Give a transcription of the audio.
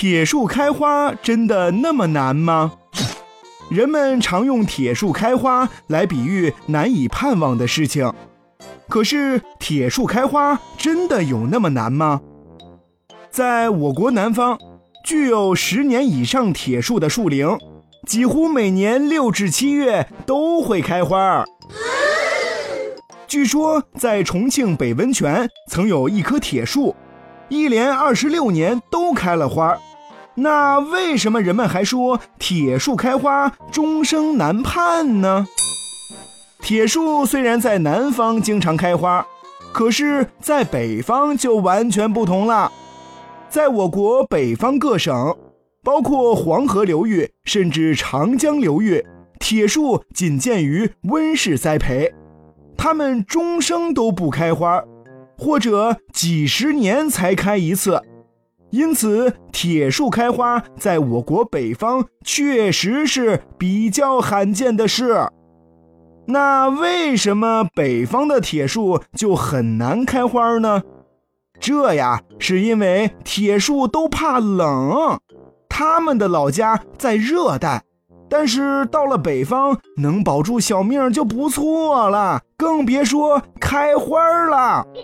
铁树开花真的那么难吗？人们常用铁树开花来比喻难以盼望的事情，可是铁树开花真的有那么难吗？在我国南方，具有十年以上铁树的树龄，几乎每年六至七月都会开花。据说在重庆北温泉曾有一棵铁树，一连二十六年都开了花。那为什么人们还说铁树开花终生难盼呢？铁树虽然在南方经常开花，可是，在北方就完全不同了。在我国北方各省，包括黄河流域甚至长江流域，铁树仅见于温室栽培，它们终生都不开花，或者几十年才开一次。因此，铁树开花在我国北方确实是比较罕见的事。那为什么北方的铁树就很难开花呢？这呀，是因为铁树都怕冷，它们的老家在热带，但是到了北方能保住小命就不错了，更别说开花了。